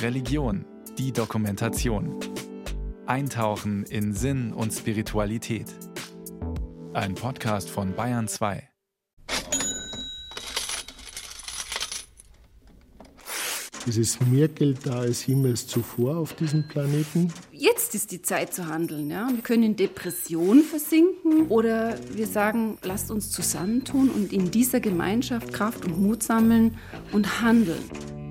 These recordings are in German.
Religion, die Dokumentation. Eintauchen in Sinn und Spiritualität. Ein Podcast von Bayern 2. Es ist mehr Geld da als jemals zuvor auf diesem Planeten. Jetzt ist die Zeit zu handeln. Ja? Wir können in Depression versinken oder wir sagen, lasst uns zusammentun und in dieser Gemeinschaft Kraft und Mut sammeln und handeln.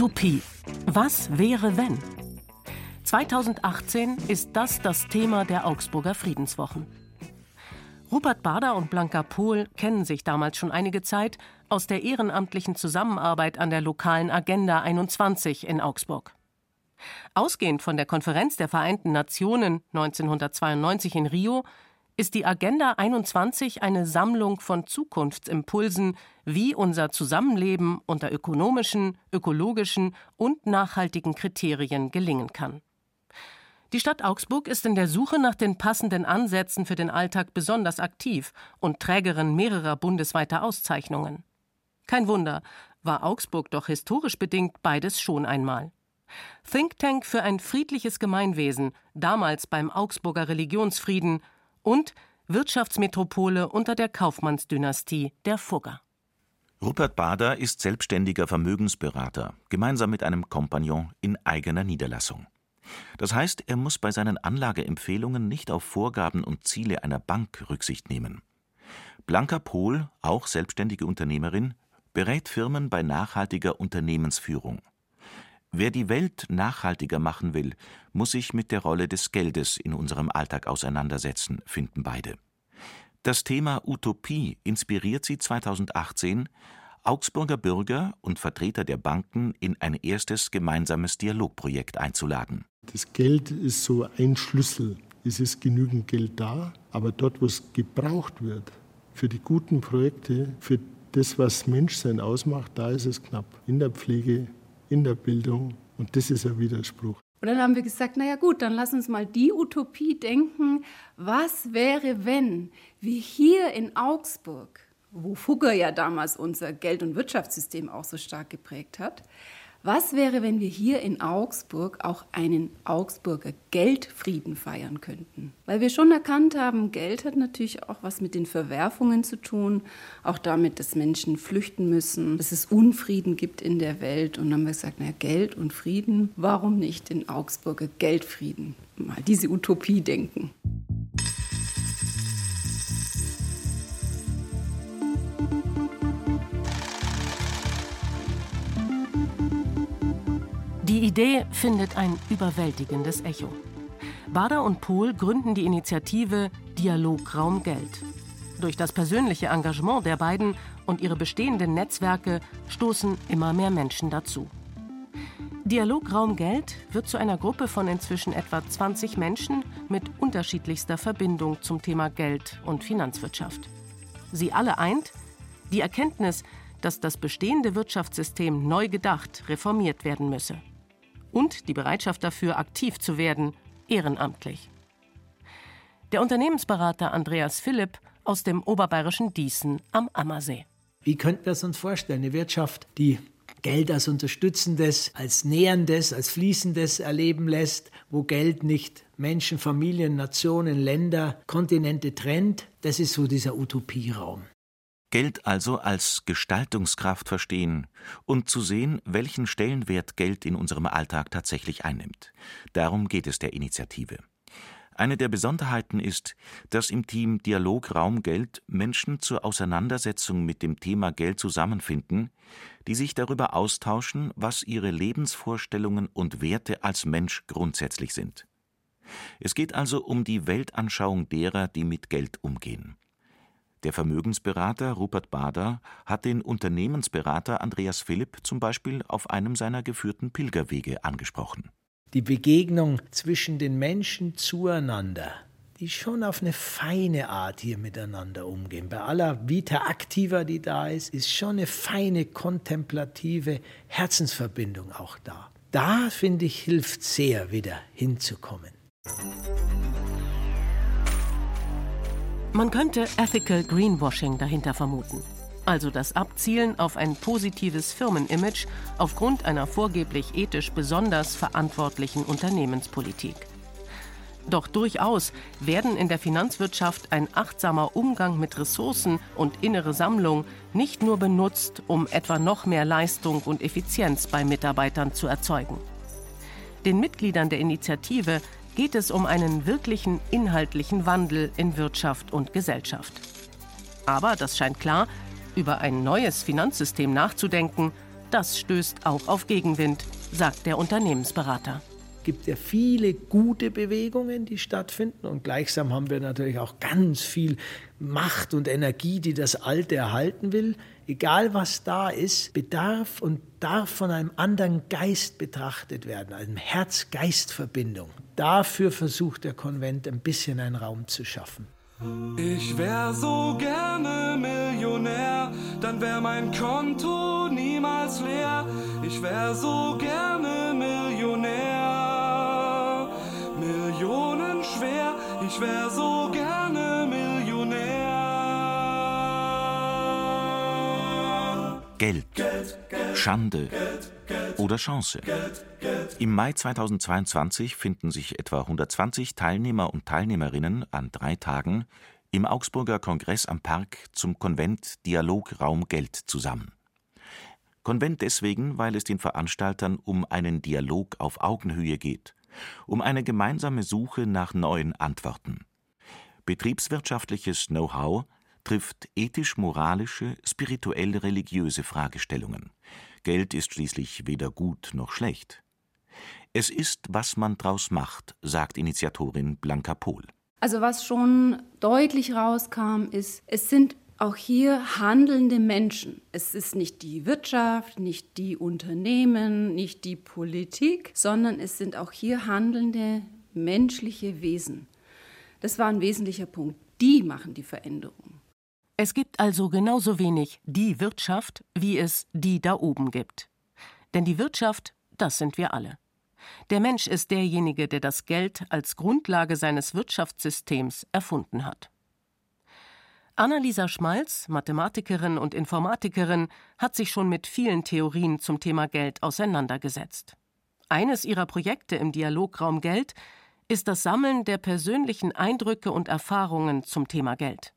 Utopie. Was wäre, wenn? 2018 ist das das Thema der Augsburger Friedenswochen. Rupert Bader und Blanka Pohl kennen sich damals schon einige Zeit aus der ehrenamtlichen Zusammenarbeit an der lokalen Agenda 21 in Augsburg. Ausgehend von der Konferenz der Vereinten Nationen 1992 in Rio ist die Agenda 21 eine Sammlung von Zukunftsimpulsen, wie unser Zusammenleben unter ökonomischen, ökologischen und nachhaltigen Kriterien gelingen kann. Die Stadt Augsburg ist in der Suche nach den passenden Ansätzen für den Alltag besonders aktiv und Trägerin mehrerer bundesweiter Auszeichnungen. Kein Wunder, war Augsburg doch historisch bedingt beides schon einmal. Think Tank für ein friedliches Gemeinwesen, damals beim Augsburger Religionsfrieden und Wirtschaftsmetropole unter der Kaufmannsdynastie der Fugger. Rupert Bader ist selbstständiger Vermögensberater, gemeinsam mit einem Kompagnon in eigener Niederlassung. Das heißt, er muss bei seinen Anlageempfehlungen nicht auf Vorgaben und Ziele einer Bank Rücksicht nehmen. Blanka Pohl, auch selbstständige Unternehmerin, berät Firmen bei nachhaltiger Unternehmensführung. Wer die Welt nachhaltiger machen will, muss sich mit der Rolle des Geldes in unserem Alltag auseinandersetzen, finden beide. Das Thema Utopie inspiriert sie 2018, Augsburger Bürger und Vertreter der Banken in ein erstes gemeinsames Dialogprojekt einzuladen. Das Geld ist so ein Schlüssel. Es ist genügend Geld da, aber dort, wo es gebraucht wird, für die guten Projekte, für das, was Menschsein ausmacht, da ist es knapp. In der Pflege, in der Bildung. Und das ist ein Widerspruch. Und dann haben wir gesagt, naja gut, dann lass uns mal die Utopie denken, was wäre, wenn wir hier in Augsburg, wo Fugger ja damals unser Geld- und Wirtschaftssystem auch so stark geprägt hat, was wäre, wenn wir hier in Augsburg auch einen Augsburger Geldfrieden feiern könnten? Weil wir schon erkannt haben, Geld hat natürlich auch was mit den Verwerfungen zu tun, auch damit, dass Menschen flüchten müssen, dass es Unfrieden gibt in der Welt. Und dann haben wir gesagt, na, Geld und Frieden, warum nicht den Augsburger Geldfrieden? Mal diese Utopie denken. Die Idee findet ein überwältigendes Echo. Bader und Pohl gründen die Initiative Dialograum Geld. Durch das persönliche Engagement der beiden und ihre bestehenden Netzwerke stoßen immer mehr Menschen dazu. Dialograum Geld wird zu einer Gruppe von inzwischen etwa 20 Menschen mit unterschiedlichster Verbindung zum Thema Geld und Finanzwirtschaft. Sie alle eint die Erkenntnis, dass das bestehende Wirtschaftssystem neu gedacht, reformiert werden müsse und die Bereitschaft dafür, aktiv zu werden, ehrenamtlich. Der Unternehmensberater Andreas Philipp aus dem oberbayerischen Diesen am Ammersee. Wie könnten wir es uns vorstellen? Eine Wirtschaft, die Geld als Unterstützendes, als Näherndes, als Fließendes erleben lässt, wo Geld nicht Menschen, Familien, Nationen, Länder, Kontinente trennt, das ist so dieser Utopieraum. Geld also als Gestaltungskraft verstehen und zu sehen, welchen Stellenwert Geld in unserem Alltag tatsächlich einnimmt. Darum geht es der Initiative. Eine der Besonderheiten ist, dass im Team Dialog Raum Geld Menschen zur Auseinandersetzung mit dem Thema Geld zusammenfinden, die sich darüber austauschen, was ihre Lebensvorstellungen und Werte als Mensch grundsätzlich sind. Es geht also um die Weltanschauung derer, die mit Geld umgehen. Der Vermögensberater Rupert Bader hat den Unternehmensberater Andreas Philipp zum Beispiel auf einem seiner geführten Pilgerwege angesprochen. Die Begegnung zwischen den Menschen zueinander, die schon auf eine feine Art hier miteinander umgehen. Bei aller Vita Activa, die da ist, ist schon eine feine, kontemplative Herzensverbindung auch da. Da, finde ich, hilft sehr, wieder hinzukommen. Man könnte Ethical Greenwashing dahinter vermuten. also das Abzielen auf ein positives Firmenimage aufgrund einer vorgeblich ethisch besonders verantwortlichen Unternehmenspolitik. Doch durchaus werden in der Finanzwirtschaft ein achtsamer Umgang mit Ressourcen und innere Sammlung nicht nur benutzt, um etwa noch mehr Leistung und Effizienz bei Mitarbeitern zu erzeugen. Den Mitgliedern der Initiative geht es um einen wirklichen inhaltlichen Wandel in Wirtschaft und Gesellschaft. Aber, das scheint klar, über ein neues Finanzsystem nachzudenken, das stößt auch auf Gegenwind, sagt der Unternehmensberater gibt ja viele gute Bewegungen, die stattfinden. Und gleichsam haben wir natürlich auch ganz viel Macht und Energie, die das Alte erhalten will. Egal was da ist, bedarf und darf von einem anderen Geist betrachtet werden, einem Herz-Geist-Verbindung. Dafür versucht der Konvent ein bisschen einen Raum zu schaffen. Ich wär so gerne Millionär, dann wär mein Konto niemals leer. Ich wär so gerne Millionär, Millionen schwer. Ich wär so gerne Millionär. Geld, Schande oder Chance. Im Mai 2022 finden sich etwa 120 Teilnehmer und Teilnehmerinnen an drei Tagen im Augsburger Kongress am Park zum Konvent Dialograum Geld zusammen. Konvent deswegen, weil es den Veranstaltern um einen Dialog auf Augenhöhe geht, um eine gemeinsame Suche nach neuen Antworten. Betriebswirtschaftliches Know-how trifft ethisch-moralische, spirituell-religiöse Fragestellungen. Geld ist schließlich weder gut noch schlecht. Es ist, was man draus macht, sagt Initiatorin Blanca Pohl. Also was schon deutlich rauskam, ist, es sind auch hier handelnde Menschen. Es ist nicht die Wirtschaft, nicht die Unternehmen, nicht die Politik, sondern es sind auch hier handelnde menschliche Wesen. Das war ein wesentlicher Punkt. Die machen die Veränderung. Es gibt also genauso wenig die Wirtschaft, wie es die da oben gibt. Denn die Wirtschaft, das sind wir alle. Der Mensch ist derjenige, der das Geld als Grundlage seines Wirtschaftssystems erfunden hat. Annalisa Schmalz, Mathematikerin und Informatikerin, hat sich schon mit vielen Theorien zum Thema Geld auseinandergesetzt. Eines ihrer Projekte im Dialograum Geld ist das Sammeln der persönlichen Eindrücke und Erfahrungen zum Thema Geld.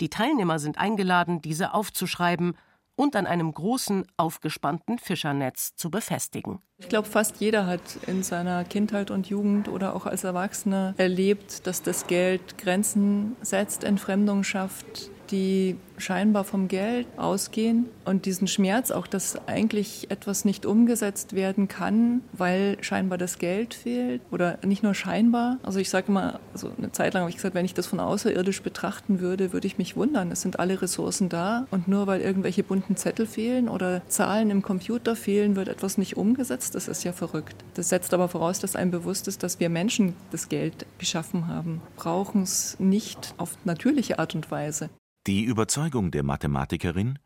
Die Teilnehmer sind eingeladen, diese aufzuschreiben und an einem großen, aufgespannten Fischernetz zu befestigen. Ich glaube, fast jeder hat in seiner Kindheit und Jugend oder auch als Erwachsener erlebt, dass das Geld Grenzen setzt, Entfremdung schafft, die scheinbar vom Geld ausgehen und diesen Schmerz auch, dass eigentlich etwas nicht umgesetzt werden kann, weil scheinbar das Geld fehlt oder nicht nur scheinbar. Also ich sage immer, also eine Zeit lang habe ich gesagt, wenn ich das von außerirdisch betrachten würde, würde ich mich wundern. Es sind alle Ressourcen da und nur weil irgendwelche bunten Zettel fehlen oder Zahlen im Computer fehlen, wird etwas nicht umgesetzt. Das ist ja verrückt. Das setzt aber voraus, dass einem bewusst ist, dass wir Menschen das Geld geschaffen haben, brauchen es nicht auf natürliche Art und Weise. Die Überzeugung der Mathematikerin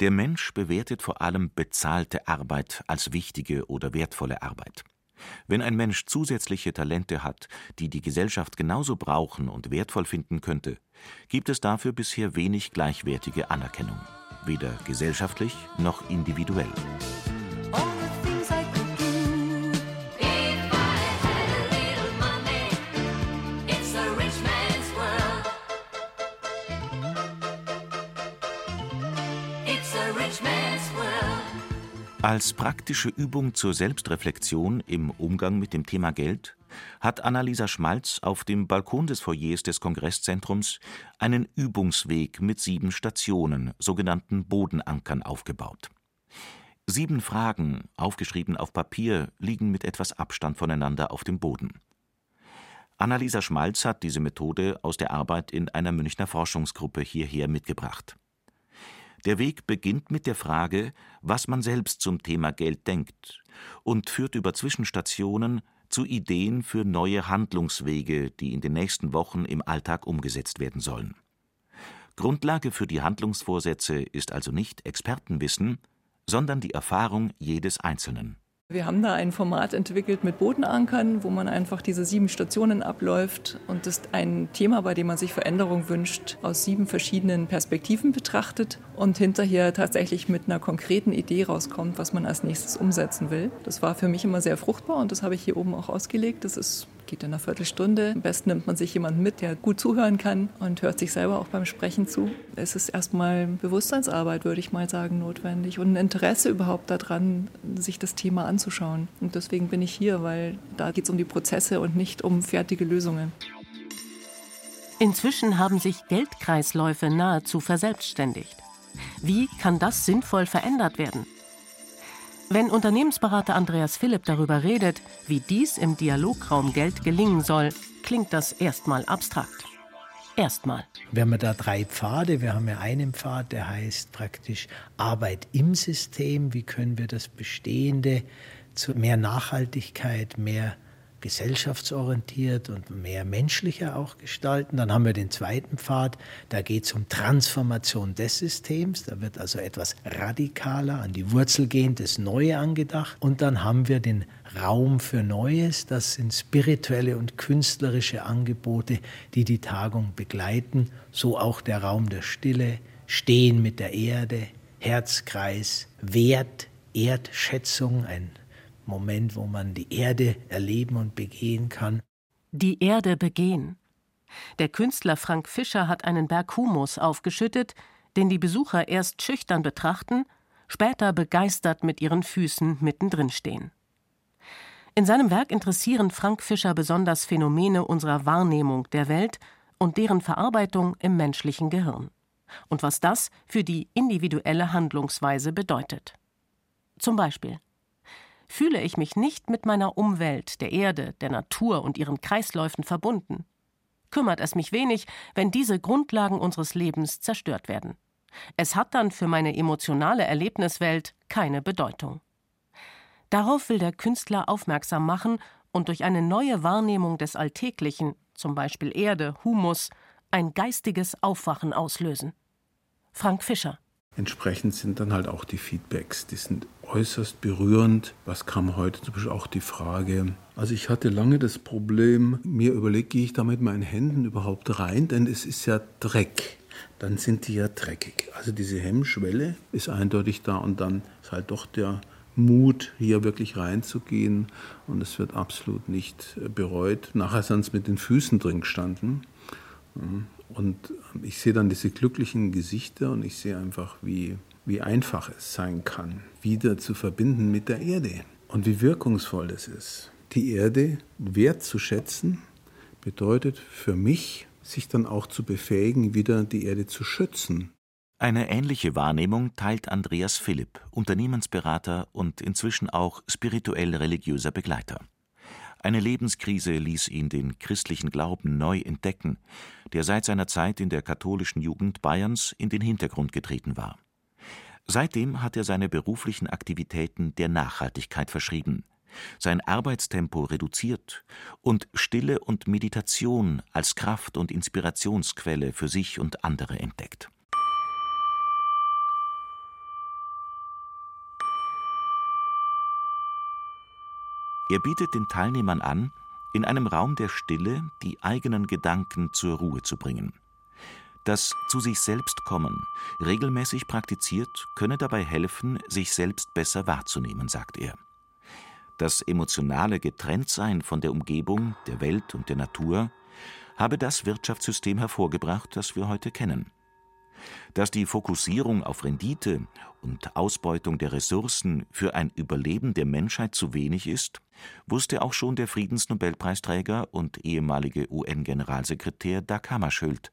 Der Mensch bewertet vor allem bezahlte Arbeit als wichtige oder wertvolle Arbeit. Wenn ein Mensch zusätzliche Talente hat, die die Gesellschaft genauso brauchen und wertvoll finden könnte, gibt es dafür bisher wenig gleichwertige Anerkennung, weder gesellschaftlich noch individuell. Als praktische Übung zur Selbstreflexion im Umgang mit dem Thema Geld hat Annalisa Schmalz auf dem Balkon des Foyers des Kongresszentrums einen Übungsweg mit sieben Stationen, sogenannten Bodenankern, aufgebaut. Sieben Fragen, aufgeschrieben auf Papier, liegen mit etwas Abstand voneinander auf dem Boden. Annalisa Schmalz hat diese Methode aus der Arbeit in einer Münchner Forschungsgruppe hierher mitgebracht. Der Weg beginnt mit der Frage, was man selbst zum Thema Geld denkt, und führt über Zwischenstationen zu Ideen für neue Handlungswege, die in den nächsten Wochen im Alltag umgesetzt werden sollen. Grundlage für die Handlungsvorsätze ist also nicht Expertenwissen, sondern die Erfahrung jedes Einzelnen. Wir haben da ein Format entwickelt mit Bodenankern, wo man einfach diese sieben Stationen abläuft und das ein Thema, bei dem man sich Veränderung wünscht, aus sieben verschiedenen Perspektiven betrachtet und hinterher tatsächlich mit einer konkreten Idee rauskommt, was man als nächstes umsetzen will. Das war für mich immer sehr fruchtbar und das habe ich hier oben auch ausgelegt. Das ist geht in einer Viertelstunde. Am besten nimmt man sich jemanden mit, der gut zuhören kann und hört sich selber auch beim Sprechen zu. Es ist erstmal Bewusstseinsarbeit, würde ich mal sagen, notwendig und ein Interesse überhaupt daran, sich das Thema anzuschauen. Und deswegen bin ich hier, weil da geht es um die Prozesse und nicht um fertige Lösungen. Inzwischen haben sich Geldkreisläufe nahezu verselbstständigt. Wie kann das sinnvoll verändert werden? Wenn Unternehmensberater Andreas Philipp darüber redet, wie dies im Dialograum Geld gelingen soll, klingt das erstmal abstrakt. Erstmal. Wir haben da drei Pfade. Wir haben ja einen Pfad, der heißt praktisch Arbeit im System. Wie können wir das Bestehende zu mehr Nachhaltigkeit, mehr gesellschaftsorientiert und mehr menschlicher auch gestalten. Dann haben wir den zweiten Pfad, da geht es um Transformation des Systems, da wird also etwas radikaler, an die Wurzel gehend, das Neue angedacht. Und dann haben wir den Raum für Neues, das sind spirituelle und künstlerische Angebote, die die Tagung begleiten, so auch der Raum der Stille, Stehen mit der Erde, Herzkreis, Wert, Erdschätzung, ein Moment, wo man die Erde erleben und begehen kann. Die Erde begehen. Der Künstler Frank Fischer hat einen Berg Humus aufgeschüttet, den die Besucher erst schüchtern betrachten, später begeistert mit ihren Füßen mittendrin stehen. In seinem Werk interessieren Frank Fischer besonders Phänomene unserer Wahrnehmung der Welt und deren Verarbeitung im menschlichen Gehirn und was das für die individuelle Handlungsweise bedeutet. Zum Beispiel fühle ich mich nicht mit meiner Umwelt, der Erde, der Natur und ihren Kreisläufen verbunden. Kümmert es mich wenig, wenn diese Grundlagen unseres Lebens zerstört werden. Es hat dann für meine emotionale Erlebniswelt keine Bedeutung. Darauf will der Künstler aufmerksam machen und durch eine neue Wahrnehmung des Alltäglichen, zum Beispiel Erde, Humus, ein geistiges Aufwachen auslösen. Frank Fischer Entsprechend sind dann halt auch die Feedbacks, die sind äußerst berührend. Was kam heute zum Beispiel auch die Frage, also ich hatte lange das Problem, mir überlegt, gehe ich da mit meinen Händen überhaupt rein, denn es ist ja Dreck. Dann sind die ja dreckig. Also diese Hemmschwelle ist eindeutig da und dann ist halt doch der Mut, hier wirklich reinzugehen und es wird absolut nicht bereut. Nachher sind es mit den Füßen drin gestanden. Und ich sehe dann diese glücklichen Gesichter und ich sehe einfach, wie, wie einfach es sein kann, wieder zu verbinden mit der Erde und wie wirkungsvoll es ist. Die Erde wertzuschätzen bedeutet für mich, sich dann auch zu befähigen, wieder die Erde zu schützen. Eine ähnliche Wahrnehmung teilt Andreas Philipp, Unternehmensberater und inzwischen auch spirituell religiöser Begleiter. Eine Lebenskrise ließ ihn den christlichen Glauben neu entdecken, der seit seiner Zeit in der katholischen Jugend Bayerns in den Hintergrund getreten war. Seitdem hat er seine beruflichen Aktivitäten der Nachhaltigkeit verschrieben, sein Arbeitstempo reduziert und Stille und Meditation als Kraft und Inspirationsquelle für sich und andere entdeckt Er bietet den Teilnehmern an, in einem Raum der Stille die eigenen Gedanken zur Ruhe zu bringen. Das zu sich selbst kommen, regelmäßig praktiziert, könne dabei helfen, sich selbst besser wahrzunehmen, sagt er. Das emotionale Getrenntsein von der Umgebung, der Welt und der Natur habe das Wirtschaftssystem hervorgebracht, das wir heute kennen. Dass die Fokussierung auf Rendite und Ausbeutung der Ressourcen für ein Überleben der Menschheit zu wenig ist, wusste auch schon der Friedensnobelpreisträger und ehemalige UN-Generalsekretär Dag Hammarskjöld,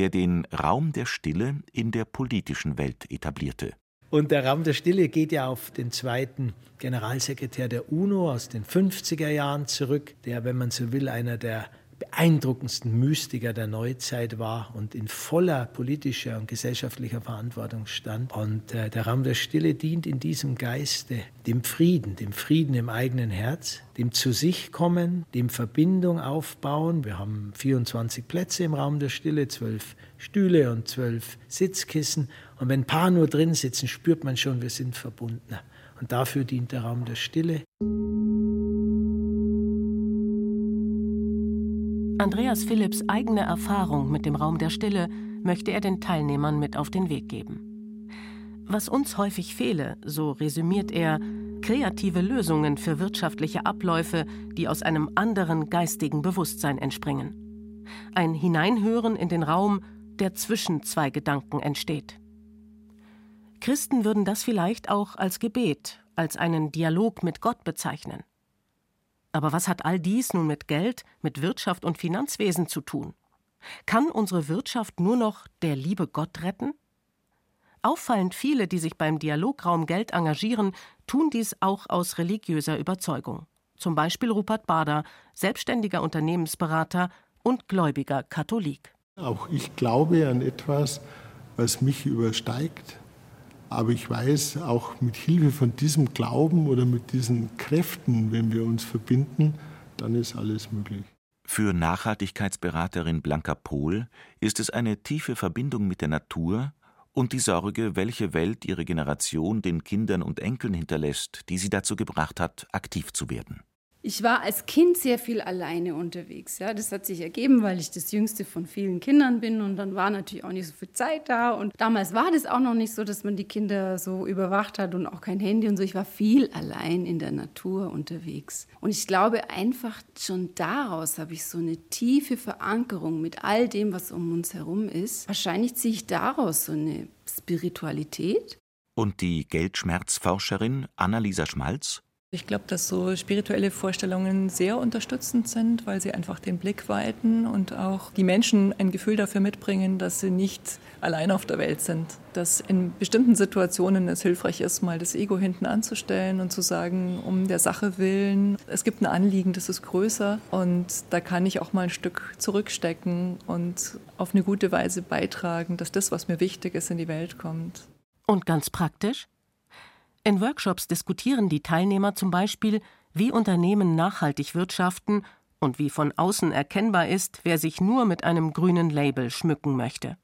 der den Raum der Stille in der politischen Welt etablierte. Und der Raum der Stille geht ja auf den zweiten Generalsekretär der UNO aus den 50er Jahren zurück, der, wenn man so will, einer der beeindruckendsten Mystiker der Neuzeit war und in voller politischer und gesellschaftlicher Verantwortung stand. Und äh, der Raum der Stille dient in diesem Geiste dem Frieden, dem Frieden im eigenen Herz, dem zu sich kommen, dem Verbindung aufbauen. Wir haben 24 Plätze im Raum der Stille, zwölf Stühle und zwölf Sitzkissen. Und wenn ein paar nur drin sitzen, spürt man schon, wir sind verbundener. Und dafür dient der Raum der Stille. Andreas Philipps eigene Erfahrung mit dem Raum der Stille möchte er den Teilnehmern mit auf den Weg geben. Was uns häufig fehle, so resümiert er, kreative Lösungen für wirtschaftliche Abläufe, die aus einem anderen geistigen Bewusstsein entspringen. Ein Hineinhören in den Raum, der zwischen zwei Gedanken entsteht. Christen würden das vielleicht auch als Gebet, als einen Dialog mit Gott bezeichnen. Aber was hat all dies nun mit Geld, mit Wirtschaft und Finanzwesen zu tun? Kann unsere Wirtschaft nur noch der liebe Gott retten? Auffallend viele, die sich beim Dialograum Geld engagieren, tun dies auch aus religiöser Überzeugung. Zum Beispiel Rupert Bader, selbstständiger Unternehmensberater und gläubiger Katholik. Auch ich glaube an etwas, was mich übersteigt. Aber ich weiß, auch mit Hilfe von diesem Glauben oder mit diesen Kräften, wenn wir uns verbinden, dann ist alles möglich. Für Nachhaltigkeitsberaterin Blanca Pohl ist es eine tiefe Verbindung mit der Natur und die Sorge, welche Welt ihre Generation den Kindern und Enkeln hinterlässt, die sie dazu gebracht hat, aktiv zu werden. Ich war als Kind sehr viel alleine unterwegs. Ja, das hat sich ergeben, weil ich das jüngste von vielen Kindern bin und dann war natürlich auch nicht so viel Zeit da. Und damals war das auch noch nicht so, dass man die Kinder so überwacht hat und auch kein Handy und so. Ich war viel allein in der Natur unterwegs. Und ich glaube einfach schon daraus habe ich so eine tiefe Verankerung mit all dem, was um uns herum ist. Wahrscheinlich ziehe ich daraus so eine Spiritualität. Und die Geldschmerzforscherin Annalisa Schmalz? Ich glaube, dass so spirituelle Vorstellungen sehr unterstützend sind, weil sie einfach den Blick weiten und auch die Menschen ein Gefühl dafür mitbringen, dass sie nicht allein auf der Welt sind. Dass in bestimmten Situationen es hilfreich ist, mal das Ego hinten anzustellen und zu sagen, um der Sache willen, es gibt ein Anliegen, das ist größer und da kann ich auch mal ein Stück zurückstecken und auf eine gute Weise beitragen, dass das, was mir wichtig ist, in die Welt kommt. Und ganz praktisch? In Workshops diskutieren die Teilnehmer zum Beispiel, wie Unternehmen nachhaltig wirtschaften und wie von außen erkennbar ist, wer sich nur mit einem grünen Label schmücken möchte.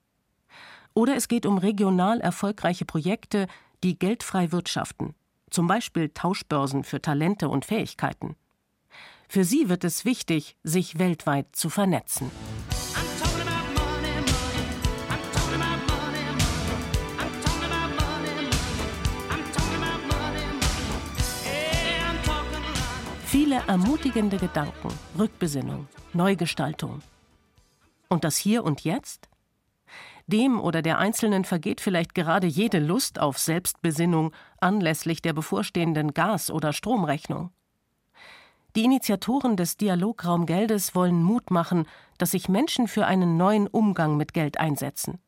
Oder es geht um regional erfolgreiche Projekte, die geldfrei wirtschaften, zum Beispiel Tauschbörsen für Talente und Fähigkeiten. Für sie wird es wichtig, sich weltweit zu vernetzen. Viele ermutigende Gedanken, Rückbesinnung, Neugestaltung. Und das Hier und Jetzt? Dem oder der Einzelnen vergeht vielleicht gerade jede Lust auf Selbstbesinnung anlässlich der bevorstehenden Gas- oder Stromrechnung. Die Initiatoren des Dialograum Geldes wollen Mut machen, dass sich Menschen für einen neuen Umgang mit Geld einsetzen.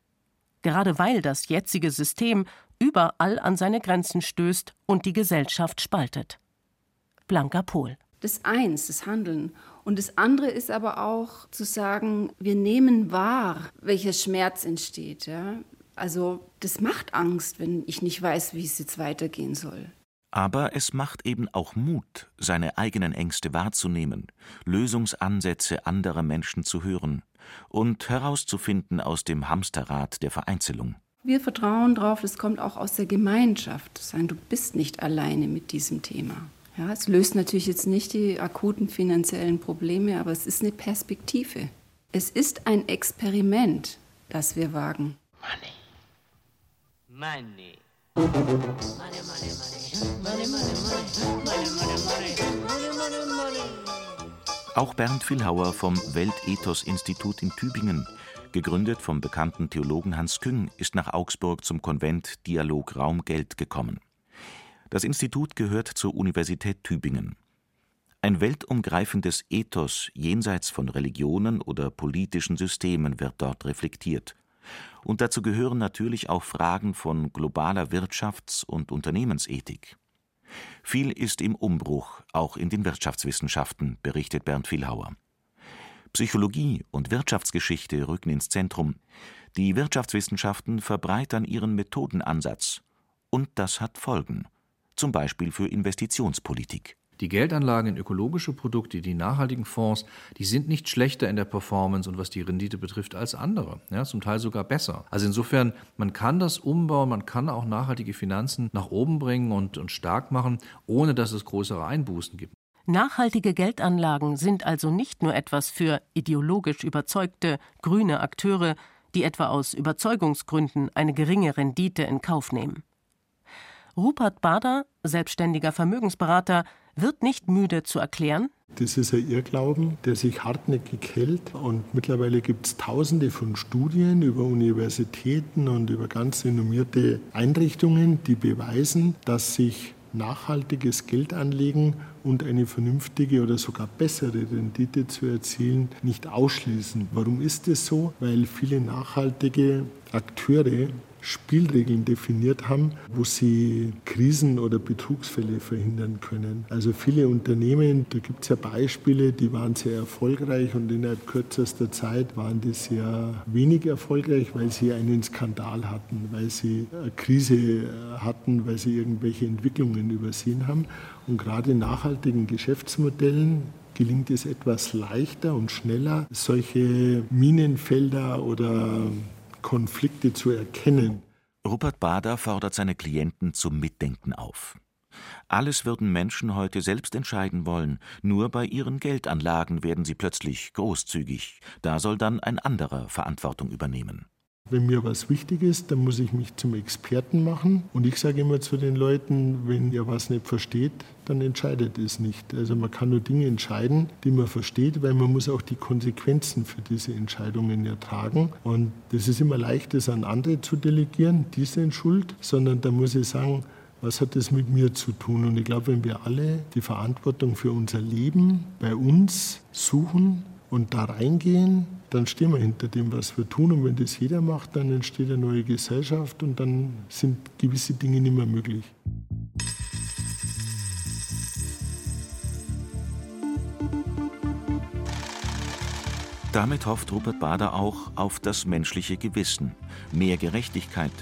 Gerade weil das jetzige System überall an seine Grenzen stößt und die Gesellschaft spaltet. Blanka Pohl. Das eins, das Handeln. Und das andere ist aber auch zu sagen, wir nehmen wahr, welcher Schmerz entsteht. Ja? Also das macht Angst, wenn ich nicht weiß, wie es jetzt weitergehen soll. Aber es macht eben auch Mut, seine eigenen Ängste wahrzunehmen, Lösungsansätze anderer Menschen zu hören und herauszufinden aus dem Hamsterrad der Vereinzelung. Wir vertrauen darauf, es kommt auch aus der Gemeinschaft. Sagen, du bist nicht alleine mit diesem Thema. Ja, es löst natürlich jetzt nicht die akuten finanziellen Probleme, aber es ist eine Perspektive. Es ist ein Experiment, das wir wagen. Money. Money. Money, money, money. Money, money, money. Auch Bernd Villhauer vom Weltethos-Institut in Tübingen, gegründet vom bekannten Theologen Hans Küng, ist nach Augsburg zum Konvent Dialog Raum Geld gekommen. Das Institut gehört zur Universität Tübingen. Ein weltumgreifendes Ethos jenseits von Religionen oder politischen Systemen wird dort reflektiert. Und dazu gehören natürlich auch Fragen von globaler Wirtschafts- und Unternehmensethik. Viel ist im Umbruch, auch in den Wirtschaftswissenschaften, berichtet Bernd Vielhauer. Psychologie und Wirtschaftsgeschichte rücken ins Zentrum. Die Wirtschaftswissenschaften verbreitern ihren Methodenansatz. Und das hat Folgen, zum Beispiel für Investitionspolitik. Die Geldanlagen in ökologische Produkte, die nachhaltigen Fonds, die sind nicht schlechter in der Performance und was die Rendite betrifft als andere. Ja, zum Teil sogar besser. Also insofern, man kann das umbauen, man kann auch nachhaltige Finanzen nach oben bringen und, und stark machen, ohne dass es größere Einbußen gibt. Nachhaltige Geldanlagen sind also nicht nur etwas für ideologisch überzeugte grüne Akteure, die etwa aus Überzeugungsgründen eine geringe Rendite in Kauf nehmen. Rupert Bader, selbstständiger Vermögensberater, wird nicht müde zu erklären, das ist ein Irrglauben, der sich hartnäckig hält. Und mittlerweile gibt es tausende von Studien über Universitäten und über ganz renommierte Einrichtungen, die beweisen, dass sich nachhaltiges Geldanlegen und eine vernünftige oder sogar bessere Rendite zu erzielen nicht ausschließen. Warum ist es so? Weil viele nachhaltige Akteure Spielregeln definiert haben, wo sie Krisen oder Betrugsfälle verhindern können. Also viele Unternehmen, da gibt es ja Beispiele, die waren sehr erfolgreich und innerhalb kürzester Zeit waren die sehr wenig erfolgreich, weil sie einen Skandal hatten, weil sie eine Krise hatten, weil sie irgendwelche Entwicklungen übersehen haben. Und gerade in nachhaltigen Geschäftsmodellen gelingt es etwas leichter und schneller, solche Minenfelder oder Konflikte zu erkennen. Rupert Bader fordert seine Klienten zum Mitdenken auf. Alles würden Menschen heute selbst entscheiden wollen, nur bei ihren Geldanlagen werden sie plötzlich großzügig, da soll dann ein anderer Verantwortung übernehmen. Wenn mir was wichtig ist, dann muss ich mich zum Experten machen. Und ich sage immer zu den Leuten, wenn ihr was nicht versteht, dann entscheidet es nicht. Also man kann nur Dinge entscheiden, die man versteht, weil man muss auch die Konsequenzen für diese Entscheidungen ja tragen. Und das ist immer leicht, das an andere zu delegieren, die sind schuld, sondern da muss ich sagen, was hat das mit mir zu tun? Und ich glaube, wenn wir alle die Verantwortung für unser Leben bei uns suchen und da reingehen, dann stehen wir hinter dem, was wir tun. Und wenn das jeder macht, dann entsteht eine neue Gesellschaft und dann sind gewisse Dinge nicht mehr möglich. Damit hofft Rupert Bader auch auf das menschliche Gewissen, mehr Gerechtigkeit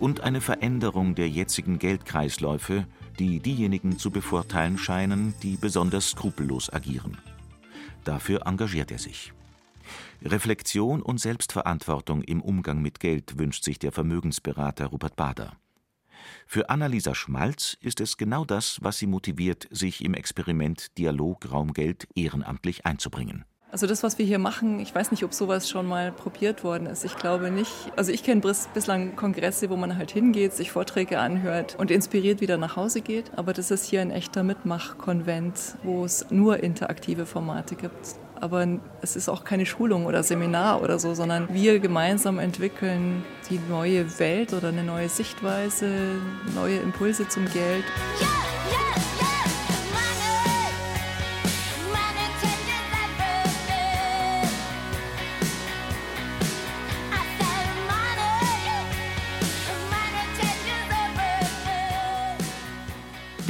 und eine Veränderung der jetzigen Geldkreisläufe, die diejenigen zu bevorteilen scheinen, die besonders skrupellos agieren. Dafür engagiert er sich. Reflexion und Selbstverantwortung im Umgang mit Geld wünscht sich der Vermögensberater Rupert Bader. Für Annalisa Schmalz ist es genau das, was sie motiviert, sich im Experiment Dialog Raumgeld ehrenamtlich einzubringen. Also das, was wir hier machen, ich weiß nicht, ob sowas schon mal probiert worden ist. Ich glaube nicht. Also ich kenne bislang Kongresse, wo man halt hingeht, sich Vorträge anhört und inspiriert wieder nach Hause geht. Aber das ist hier ein echter Mitmachkonvent, wo es nur interaktive Formate gibt aber es ist auch keine Schulung oder Seminar oder so, sondern wir gemeinsam entwickeln die neue Welt oder eine neue Sichtweise, neue Impulse zum Geld.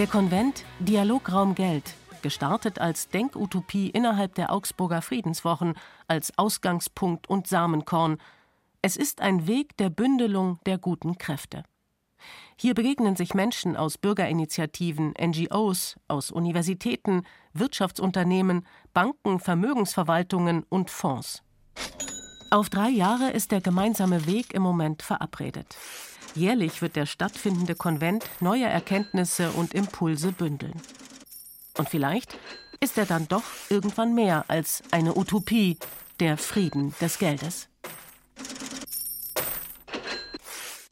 Der Konvent Dialograum Geld gestartet als Denkutopie innerhalb der Augsburger Friedenswochen, als Ausgangspunkt und Samenkorn. Es ist ein Weg der Bündelung der guten Kräfte. Hier begegnen sich Menschen aus Bürgerinitiativen, NGOs, aus Universitäten, Wirtschaftsunternehmen, Banken, Vermögensverwaltungen und Fonds. Auf drei Jahre ist der gemeinsame Weg im Moment verabredet. Jährlich wird der stattfindende Konvent neue Erkenntnisse und Impulse bündeln. Und vielleicht ist er dann doch irgendwann mehr als eine Utopie, der Frieden des Geldes.